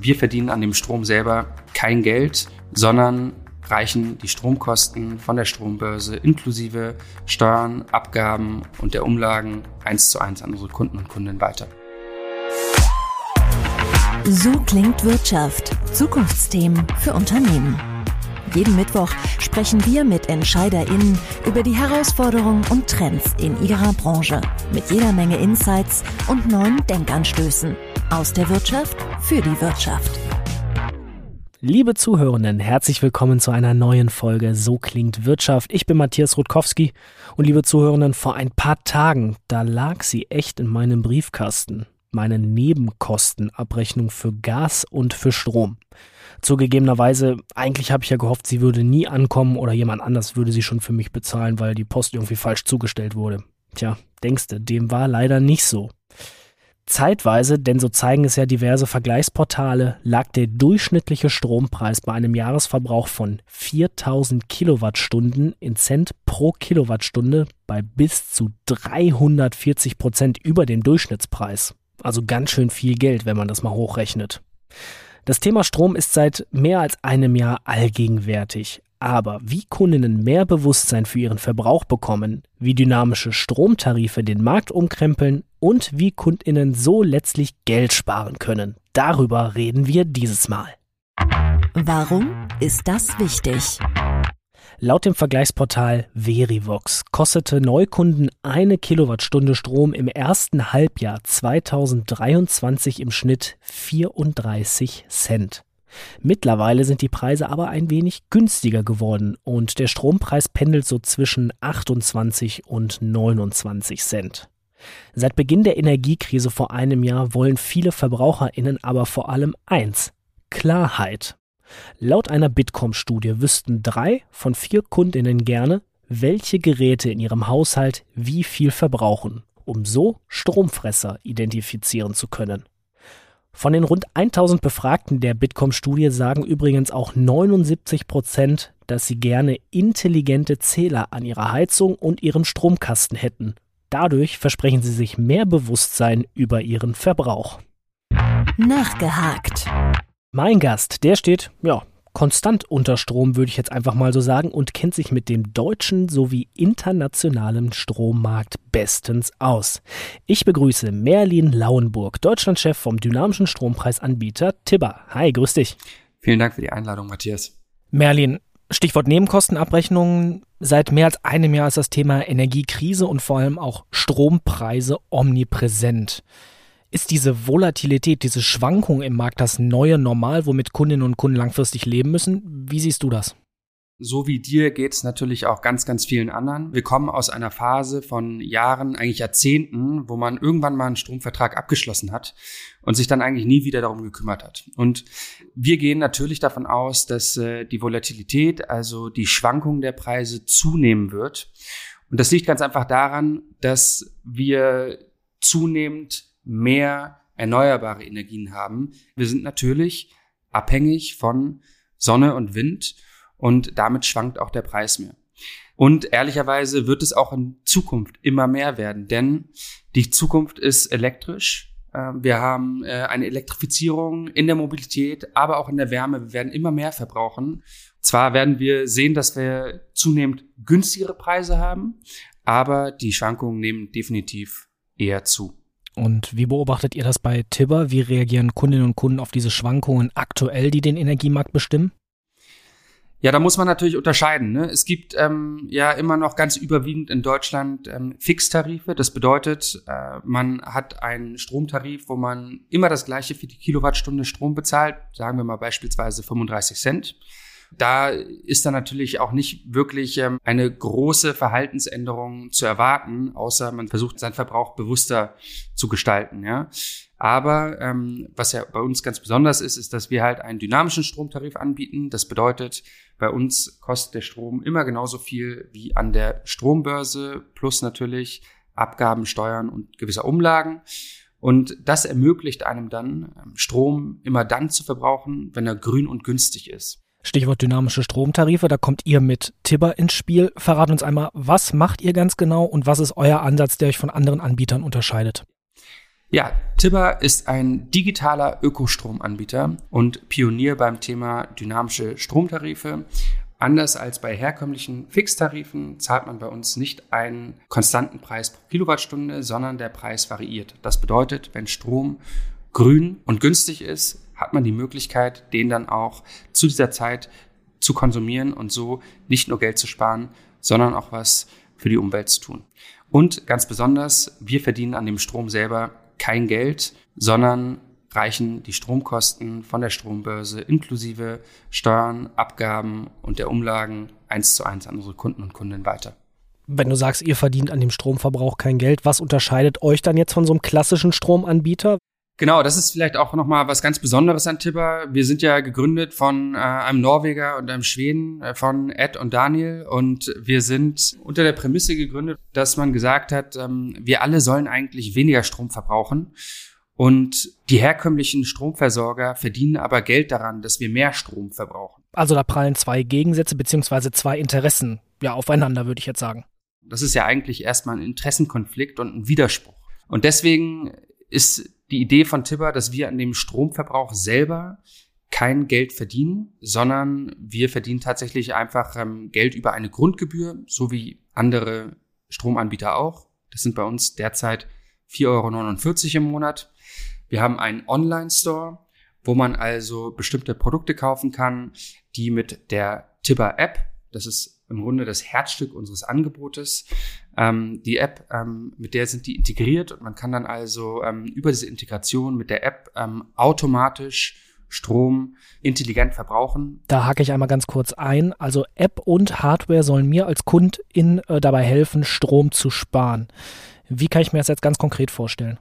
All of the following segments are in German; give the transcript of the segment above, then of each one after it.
Wir verdienen an dem Strom selber kein Geld, sondern reichen die Stromkosten von der Strombörse inklusive Steuern, Abgaben und der Umlagen eins zu eins an unsere Kunden und Kundinnen weiter. So klingt Wirtschaft. Zukunftsthemen für Unternehmen. Jeden Mittwoch sprechen wir mit EntscheiderInnen über die Herausforderungen und Trends in ihrer Branche. Mit jeder Menge Insights und neuen Denkanstößen. Aus der Wirtschaft für die Wirtschaft. Liebe Zuhörenden, herzlich willkommen zu einer neuen Folge So klingt Wirtschaft. Ich bin Matthias Rutkowski und liebe Zuhörenden, vor ein paar Tagen, da lag sie echt in meinem Briefkasten. Meine Nebenkostenabrechnung für Gas und für Strom. Zugegebenerweise, eigentlich habe ich ja gehofft, sie würde nie ankommen oder jemand anders würde sie schon für mich bezahlen, weil die Post irgendwie falsch zugestellt wurde. Tja, denkste, dem war leider nicht so. Zeitweise, denn so zeigen es ja diverse Vergleichsportale, lag der durchschnittliche Strompreis bei einem Jahresverbrauch von 4000 Kilowattstunden in Cent pro Kilowattstunde bei bis zu 340 Prozent über dem Durchschnittspreis. Also ganz schön viel Geld, wenn man das mal hochrechnet. Das Thema Strom ist seit mehr als einem Jahr allgegenwärtig. Aber wie Kundinnen mehr Bewusstsein für ihren Verbrauch bekommen, wie dynamische Stromtarife den Markt umkrempeln und wie Kundinnen so letztlich Geld sparen können, darüber reden wir dieses Mal. Warum ist das wichtig? Laut dem Vergleichsportal Verivox kostete Neukunden eine Kilowattstunde Strom im ersten Halbjahr 2023 im Schnitt 34 Cent. Mittlerweile sind die Preise aber ein wenig günstiger geworden und der Strompreis pendelt so zwischen 28 und 29 Cent. Seit Beginn der Energiekrise vor einem Jahr wollen viele Verbraucherinnen aber vor allem eins Klarheit. Laut einer Bitkom-Studie wüssten drei von vier Kundinnen gerne, welche Geräte in ihrem Haushalt wie viel verbrauchen, um so Stromfresser identifizieren zu können. Von den rund 1000 Befragten der Bitkom-Studie sagen übrigens auch 79 Prozent, dass sie gerne intelligente Zähler an ihrer Heizung und ihrem Stromkasten hätten. Dadurch versprechen sie sich mehr Bewusstsein über ihren Verbrauch. Nachgehakt. Mein Gast, der steht, ja, konstant unter Strom, würde ich jetzt einfach mal so sagen, und kennt sich mit dem deutschen sowie internationalen Strommarkt bestens aus. Ich begrüße Merlin Lauenburg, Deutschlandchef vom dynamischen Strompreisanbieter Tibber. Hi, grüß dich. Vielen Dank für die Einladung, Matthias. Merlin, Stichwort Nebenkostenabrechnungen. Seit mehr als einem Jahr ist das Thema Energiekrise und vor allem auch Strompreise omnipräsent. Ist diese Volatilität, diese Schwankung im Markt das neue Normal, womit Kundinnen und Kunden langfristig leben müssen? Wie siehst du das? So wie dir geht es natürlich auch ganz, ganz vielen anderen. Wir kommen aus einer Phase von Jahren, eigentlich Jahrzehnten, wo man irgendwann mal einen Stromvertrag abgeschlossen hat und sich dann eigentlich nie wieder darum gekümmert hat. Und wir gehen natürlich davon aus, dass äh, die Volatilität, also die Schwankung der Preise zunehmen wird. Und das liegt ganz einfach daran, dass wir zunehmend mehr erneuerbare Energien haben. Wir sind natürlich abhängig von Sonne und Wind und damit schwankt auch der Preis mehr. Und ehrlicherweise wird es auch in Zukunft immer mehr werden, denn die Zukunft ist elektrisch. Ähm, wir haben äh, eine Elektrifizierung in der Mobilität, aber auch in der Wärme. Wir werden immer mehr verbrauchen. Zwar werden wir sehen, dass wir zunehmend günstigere Preise haben, aber die Schwankungen nehmen definitiv eher zu. Und wie beobachtet ihr das bei Tibber? Wie reagieren Kundinnen und Kunden auf diese Schwankungen aktuell, die den Energiemarkt bestimmen? Ja, da muss man natürlich unterscheiden. Ne? Es gibt ähm, ja immer noch ganz überwiegend in Deutschland ähm, Fixtarife. Das bedeutet, äh, man hat einen Stromtarif, wo man immer das gleiche für die Kilowattstunde Strom bezahlt. Sagen wir mal beispielsweise 35 Cent. Da ist dann natürlich auch nicht wirklich ähm, eine große Verhaltensänderung zu erwarten, außer man versucht seinen Verbrauch bewusster zu gestalten. Ja. Aber ähm, was ja bei uns ganz besonders ist, ist, dass wir halt einen dynamischen Stromtarif anbieten. Das bedeutet, bei uns kostet der Strom immer genauso viel wie an der Strombörse, plus natürlich Abgaben, Steuern und gewisser Umlagen. Und das ermöglicht einem dann, ähm, Strom immer dann zu verbrauchen, wenn er grün und günstig ist. Stichwort dynamische Stromtarife, da kommt ihr mit Tibber ins Spiel. Verrat uns einmal, was macht ihr ganz genau und was ist euer Ansatz, der euch von anderen Anbietern unterscheidet? Ja, Tibber ist ein digitaler Ökostromanbieter und Pionier beim Thema dynamische Stromtarife. Anders als bei herkömmlichen Fixtarifen zahlt man bei uns nicht einen konstanten Preis pro Kilowattstunde, sondern der Preis variiert. Das bedeutet, wenn Strom grün und günstig ist, hat man die Möglichkeit, den dann auch zu dieser Zeit zu konsumieren und so nicht nur Geld zu sparen, sondern auch was für die Umwelt zu tun. Und ganz besonders, wir verdienen an dem Strom selber kein Geld, sondern reichen die Stromkosten von der Strombörse inklusive Steuern, Abgaben und der Umlagen eins zu eins an unsere Kunden und Kundinnen weiter. Wenn du sagst, ihr verdient an dem Stromverbrauch kein Geld, was unterscheidet euch dann jetzt von so einem klassischen Stromanbieter? Genau, das ist vielleicht auch nochmal was ganz Besonderes an Tipper. Wir sind ja gegründet von äh, einem Norweger und einem Schweden, äh, von Ed und Daniel. Und wir sind unter der Prämisse gegründet, dass man gesagt hat, ähm, wir alle sollen eigentlich weniger Strom verbrauchen. Und die herkömmlichen Stromversorger verdienen aber Geld daran, dass wir mehr Strom verbrauchen. Also da prallen zwei Gegensätze beziehungsweise zwei Interessen ja aufeinander, würde ich jetzt sagen. Das ist ja eigentlich erstmal ein Interessenkonflikt und ein Widerspruch. Und deswegen ist die Idee von Tibber, dass wir an dem Stromverbrauch selber kein Geld verdienen, sondern wir verdienen tatsächlich einfach ähm, Geld über eine Grundgebühr, so wie andere Stromanbieter auch. Das sind bei uns derzeit 4,49 Euro im Monat. Wir haben einen Online-Store, wo man also bestimmte Produkte kaufen kann, die mit der Tibber App, das ist im Grunde das Herzstück unseres Angebotes, ähm, die App, ähm, mit der sind die integriert und man kann dann also ähm, über diese Integration mit der App ähm, automatisch Strom intelligent verbrauchen. Da hake ich einmal ganz kurz ein. Also App und Hardware sollen mir als Kundin äh, dabei helfen, Strom zu sparen. Wie kann ich mir das jetzt ganz konkret vorstellen?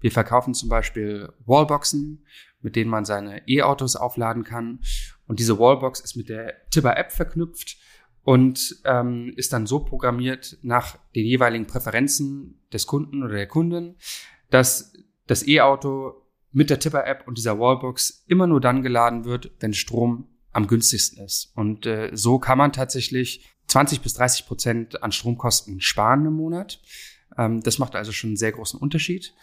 Wir verkaufen zum Beispiel Wallboxen, mit denen man seine E-Autos aufladen kann. Und diese Wallbox ist mit der Tibber App verknüpft und ähm, ist dann so programmiert nach den jeweiligen Präferenzen des Kunden oder der Kundin, dass das E-Auto mit der Tipper-App und dieser Wallbox immer nur dann geladen wird, wenn Strom am günstigsten ist. Und äh, so kann man tatsächlich 20 bis 30 Prozent an Stromkosten sparen im Monat. Ähm, das macht also schon einen sehr großen Unterschied.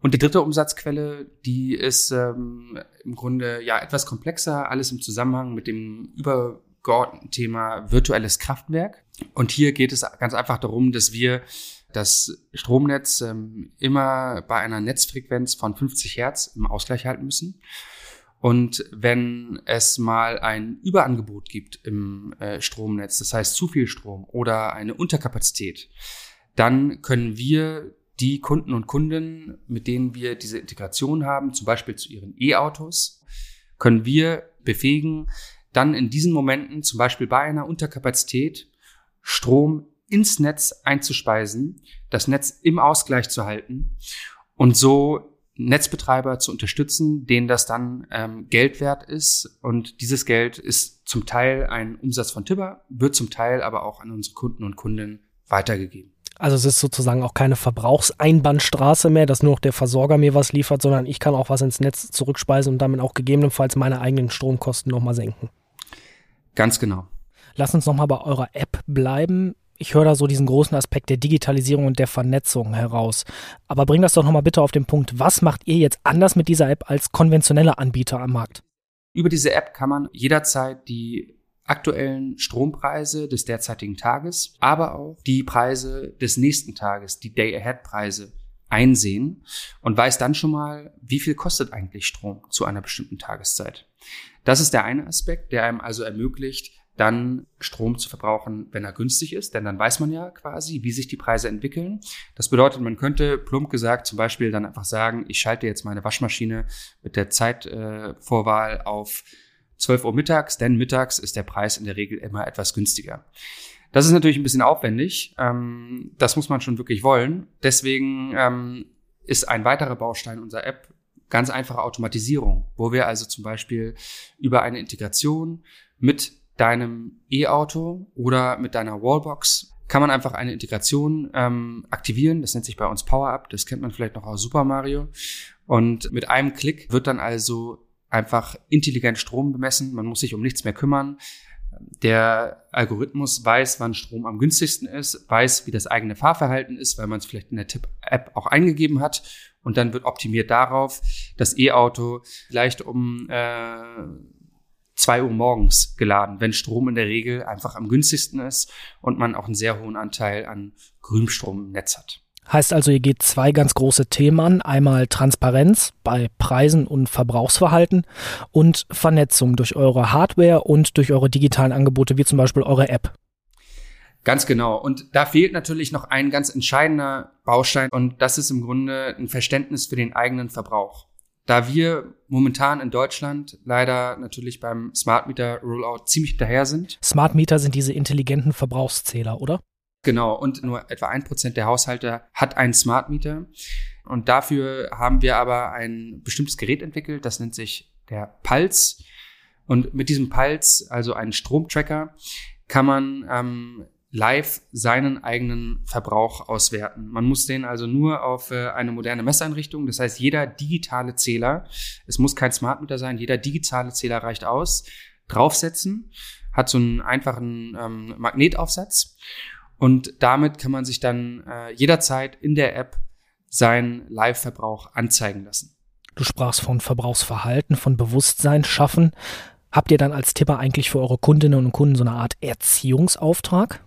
Und die dritte Umsatzquelle, die ist ähm, im Grunde ja etwas komplexer, alles im Zusammenhang mit dem über übergeordneten Thema virtuelles Kraftwerk. Und hier geht es ganz einfach darum, dass wir das Stromnetz ähm, immer bei einer Netzfrequenz von 50 Hertz im Ausgleich halten müssen. Und wenn es mal ein Überangebot gibt im äh, Stromnetz, das heißt zu viel Strom oder eine Unterkapazität, dann können wir die Kunden und Kunden, mit denen wir diese Integration haben, zum Beispiel zu ihren E-Autos, können wir befähigen, dann in diesen Momenten, zum Beispiel bei einer Unterkapazität, Strom ins Netz einzuspeisen, das Netz im Ausgleich zu halten und so Netzbetreiber zu unterstützen, denen das dann ähm, Geld wert ist. Und dieses Geld ist zum Teil ein Umsatz von Tibber, wird zum Teil aber auch an unsere Kunden und Kundinnen weitergegeben. Also es ist sozusagen auch keine Verbrauchseinbahnstraße mehr, dass nur noch der Versorger mir was liefert, sondern ich kann auch was ins Netz zurückspeisen und damit auch gegebenenfalls meine eigenen Stromkosten nochmal senken. Ganz genau. Lass uns nochmal bei eurer App bleiben. Ich höre da so diesen großen Aspekt der Digitalisierung und der Vernetzung heraus. Aber bring das doch nochmal bitte auf den Punkt. Was macht ihr jetzt anders mit dieser App als konventionelle Anbieter am Markt? Über diese App kann man jederzeit die aktuellen Strompreise des derzeitigen Tages, aber auch die Preise des nächsten Tages, die Day-Ahead-Preise einsehen und weiß dann schon mal, wie viel kostet eigentlich Strom zu einer bestimmten Tageszeit. Das ist der eine Aspekt, der einem also ermöglicht, dann Strom zu verbrauchen, wenn er günstig ist, denn dann weiß man ja quasi, wie sich die Preise entwickeln. Das bedeutet, man könnte plump gesagt zum Beispiel dann einfach sagen, ich schalte jetzt meine Waschmaschine mit der Zeitvorwahl auf 12 Uhr mittags, denn mittags ist der Preis in der Regel immer etwas günstiger. Das ist natürlich ein bisschen aufwendig. Ähm, das muss man schon wirklich wollen. Deswegen ähm, ist ein weiterer Baustein unserer App ganz einfache Automatisierung, wo wir also zum Beispiel über eine Integration mit deinem E-Auto oder mit deiner Wallbox kann man einfach eine Integration ähm, aktivieren. Das nennt sich bei uns Power Up. Das kennt man vielleicht noch aus Super Mario. Und mit einem Klick wird dann also einfach intelligent Strom bemessen. Man muss sich um nichts mehr kümmern. Der Algorithmus weiß, wann Strom am günstigsten ist, weiß, wie das eigene Fahrverhalten ist, weil man es vielleicht in der Tipp-App auch eingegeben hat. Und dann wird optimiert darauf, das E-Auto vielleicht um äh, zwei Uhr morgens geladen, wenn Strom in der Regel einfach am günstigsten ist und man auch einen sehr hohen Anteil an Grünstrom im Netz hat. Heißt also, ihr geht zwei ganz große Themen an. Einmal Transparenz bei Preisen und Verbrauchsverhalten und Vernetzung durch eure Hardware und durch eure digitalen Angebote, wie zum Beispiel eure App. Ganz genau. Und da fehlt natürlich noch ein ganz entscheidender Baustein und das ist im Grunde ein Verständnis für den eigenen Verbrauch. Da wir momentan in Deutschland leider natürlich beim Smart Meter Rollout ziemlich hinterher sind. Smart Meter sind diese intelligenten Verbrauchszähler, oder? Genau, und nur etwa ein Prozent der Haushalte hat einen Smart Meter. Und dafür haben wir aber ein bestimmtes Gerät entwickelt, das nennt sich der Pulse. Und mit diesem Pulse, also einen Stromtracker, kann man ähm, live seinen eigenen Verbrauch auswerten. Man muss den also nur auf äh, eine moderne Messeinrichtung, das heißt jeder digitale Zähler, es muss kein Smart Meter sein, jeder digitale Zähler reicht aus, draufsetzen, hat so einen einfachen ähm, Magnetaufsatz und damit kann man sich dann äh, jederzeit in der App seinen Live-Verbrauch anzeigen lassen. Du sprachst von Verbrauchsverhalten, von Bewusstsein schaffen. Habt ihr dann als Tipper eigentlich für eure Kundinnen und Kunden so eine Art Erziehungsauftrag?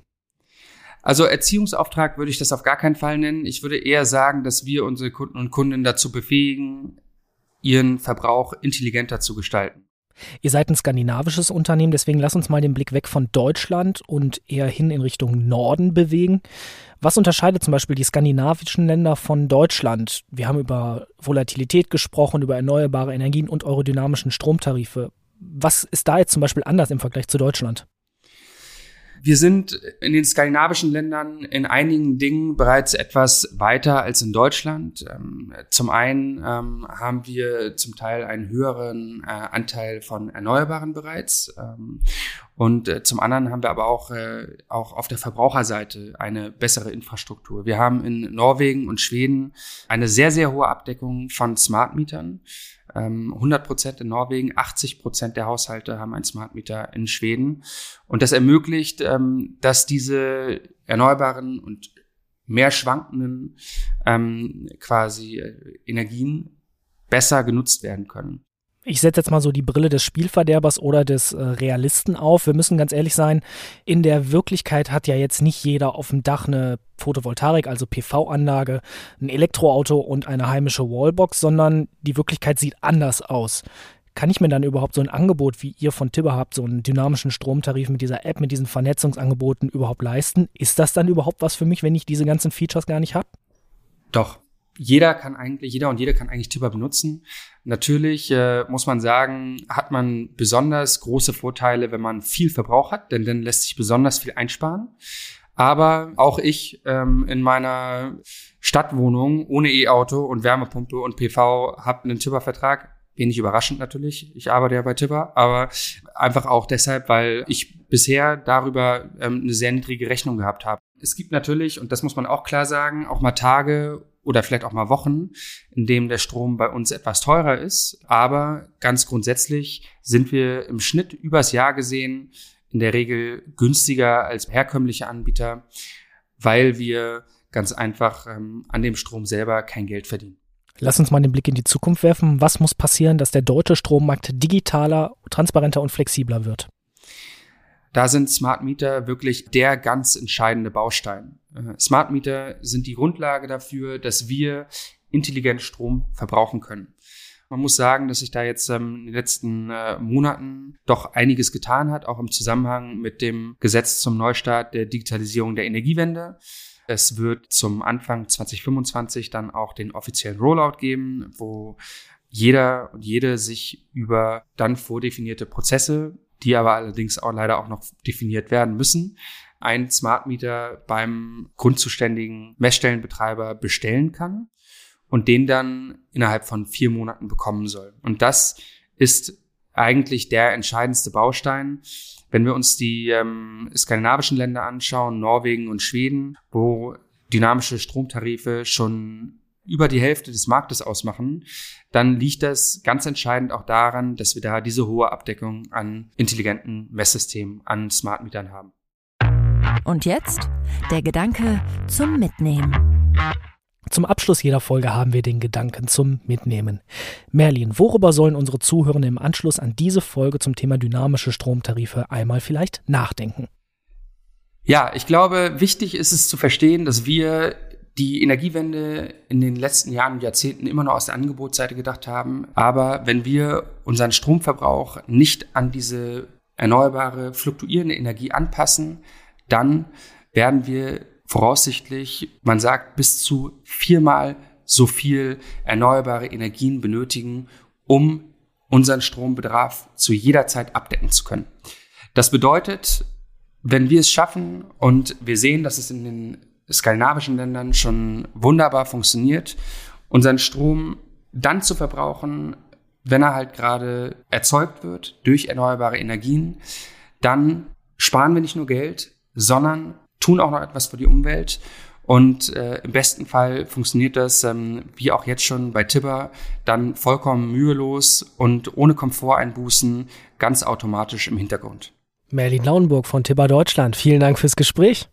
Also Erziehungsauftrag würde ich das auf gar keinen Fall nennen. Ich würde eher sagen, dass wir unsere Kunden und Kundinnen dazu befähigen, ihren Verbrauch intelligenter zu gestalten. Ihr seid ein skandinavisches Unternehmen, deswegen lass uns mal den Blick weg von Deutschland und eher hin in Richtung Norden bewegen. Was unterscheidet zum Beispiel die skandinavischen Länder von Deutschland? Wir haben über Volatilität gesprochen, über erneuerbare Energien und eure dynamischen Stromtarife. Was ist da jetzt zum Beispiel anders im Vergleich zu Deutschland? Wir sind in den skandinavischen Ländern in einigen Dingen bereits etwas weiter als in Deutschland. Ähm, zum einen ähm, haben wir zum Teil einen höheren äh, Anteil von Erneuerbaren bereits. Ähm, und äh, zum anderen haben wir aber auch, äh, auch auf der Verbraucherseite eine bessere Infrastruktur. Wir haben in Norwegen und Schweden eine sehr, sehr hohe Abdeckung von Smart Mietern. 100 ähm, Prozent in Norwegen, 80 Prozent der Haushalte haben einen Smart Meter in Schweden. Und das ermöglicht, ähm, dass diese erneuerbaren und mehr schwankenden ähm, quasi äh, Energien besser genutzt werden können ich setze jetzt mal so die Brille des Spielverderbers oder des äh, Realisten auf. Wir müssen ganz ehrlich sein, in der Wirklichkeit hat ja jetzt nicht jeder auf dem Dach eine Photovoltaik, also PV-Anlage, ein Elektroauto und eine heimische Wallbox, sondern die Wirklichkeit sieht anders aus. Kann ich mir dann überhaupt so ein Angebot, wie ihr von Tibber habt, so einen dynamischen Stromtarif mit dieser App, mit diesen Vernetzungsangeboten überhaupt leisten? Ist das dann überhaupt was für mich, wenn ich diese ganzen Features gar nicht habe? Doch, jeder kann eigentlich, jeder und jede kann eigentlich Tipper benutzen. Natürlich äh, muss man sagen, hat man besonders große Vorteile, wenn man viel Verbrauch hat, denn dann lässt sich besonders viel einsparen. Aber auch ich ähm, in meiner Stadtwohnung ohne E-Auto und Wärmepumpe und PV habe einen Tipper-Vertrag. Wenig überraschend natürlich. Ich arbeite ja bei Tipper, aber einfach auch deshalb, weil ich bisher darüber ähm, eine sehr niedrige Rechnung gehabt habe. Es gibt natürlich, und das muss man auch klar sagen, auch mal Tage oder vielleicht auch mal Wochen, in dem der Strom bei uns etwas teurer ist. Aber ganz grundsätzlich sind wir im Schnitt übers Jahr gesehen in der Regel günstiger als herkömmliche Anbieter, weil wir ganz einfach ähm, an dem Strom selber kein Geld verdienen. Lass uns mal den Blick in die Zukunft werfen. Was muss passieren, dass der deutsche Strommarkt digitaler, transparenter und flexibler wird? Da sind Smart Meter wirklich der ganz entscheidende Baustein. Äh, Smart Meter sind die Grundlage dafür, dass wir intelligent Strom verbrauchen können. Man muss sagen, dass sich da jetzt ähm, in den letzten äh, Monaten doch einiges getan hat, auch im Zusammenhang mit dem Gesetz zum Neustart der Digitalisierung der Energiewende. Es wird zum Anfang 2025 dann auch den offiziellen Rollout geben, wo jeder und jede sich über dann vordefinierte Prozesse, die aber allerdings auch leider auch noch definiert werden müssen, ein Smart Meter beim grundzuständigen Messstellenbetreiber bestellen kann und den dann innerhalb von vier Monaten bekommen soll. Und das ist eigentlich der entscheidendste Baustein. Wenn wir uns die ähm, skandinavischen Länder anschauen, Norwegen und Schweden, wo dynamische Stromtarife schon über die Hälfte des Marktes ausmachen, dann liegt das ganz entscheidend auch daran, dass wir da diese hohe Abdeckung an intelligenten Messsystemen, an Smart Metern haben. Und jetzt der Gedanke zum Mitnehmen. Zum Abschluss jeder Folge haben wir den Gedanken zum Mitnehmen. Merlin, worüber sollen unsere Zuhörenden im Anschluss an diese Folge zum Thema dynamische Stromtarife einmal vielleicht nachdenken? Ja, ich glaube, wichtig ist es zu verstehen, dass wir die Energiewende in den letzten Jahren und Jahrzehnten immer noch aus der Angebotsseite gedacht haben. Aber wenn wir unseren Stromverbrauch nicht an diese erneuerbare, fluktuierende Energie anpassen, dann werden wir voraussichtlich, man sagt, bis zu viermal so viel erneuerbare Energien benötigen, um unseren Strombedarf zu jeder Zeit abdecken zu können. Das bedeutet, wenn wir es schaffen und wir sehen, dass es in den skandinavischen Ländern schon wunderbar funktioniert, unseren Strom dann zu verbrauchen, wenn er halt gerade erzeugt wird durch erneuerbare Energien, dann sparen wir nicht nur Geld, sondern tun auch noch etwas für die Umwelt. Und äh, im besten Fall funktioniert das, ähm, wie auch jetzt schon bei Tibber, dann vollkommen mühelos und ohne Komforteinbußen ganz automatisch im Hintergrund. Merlin Lauenburg von Tibber Deutschland, vielen Dank fürs Gespräch.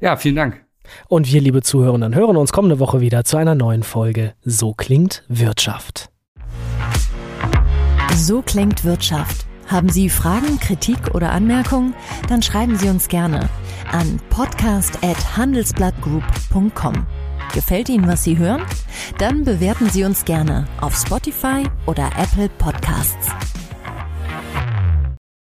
Ja, vielen Dank. Und wir, liebe Zuhörerinnen, hören uns kommende Woche wieder zu einer neuen Folge So klingt Wirtschaft. So klingt Wirtschaft. Haben Sie Fragen, Kritik oder Anmerkungen? Dann schreiben Sie uns gerne an podcast@handelsblattgroup.com. Gefällt Ihnen, was Sie hören? Dann bewerten Sie uns gerne auf Spotify oder Apple Podcasts.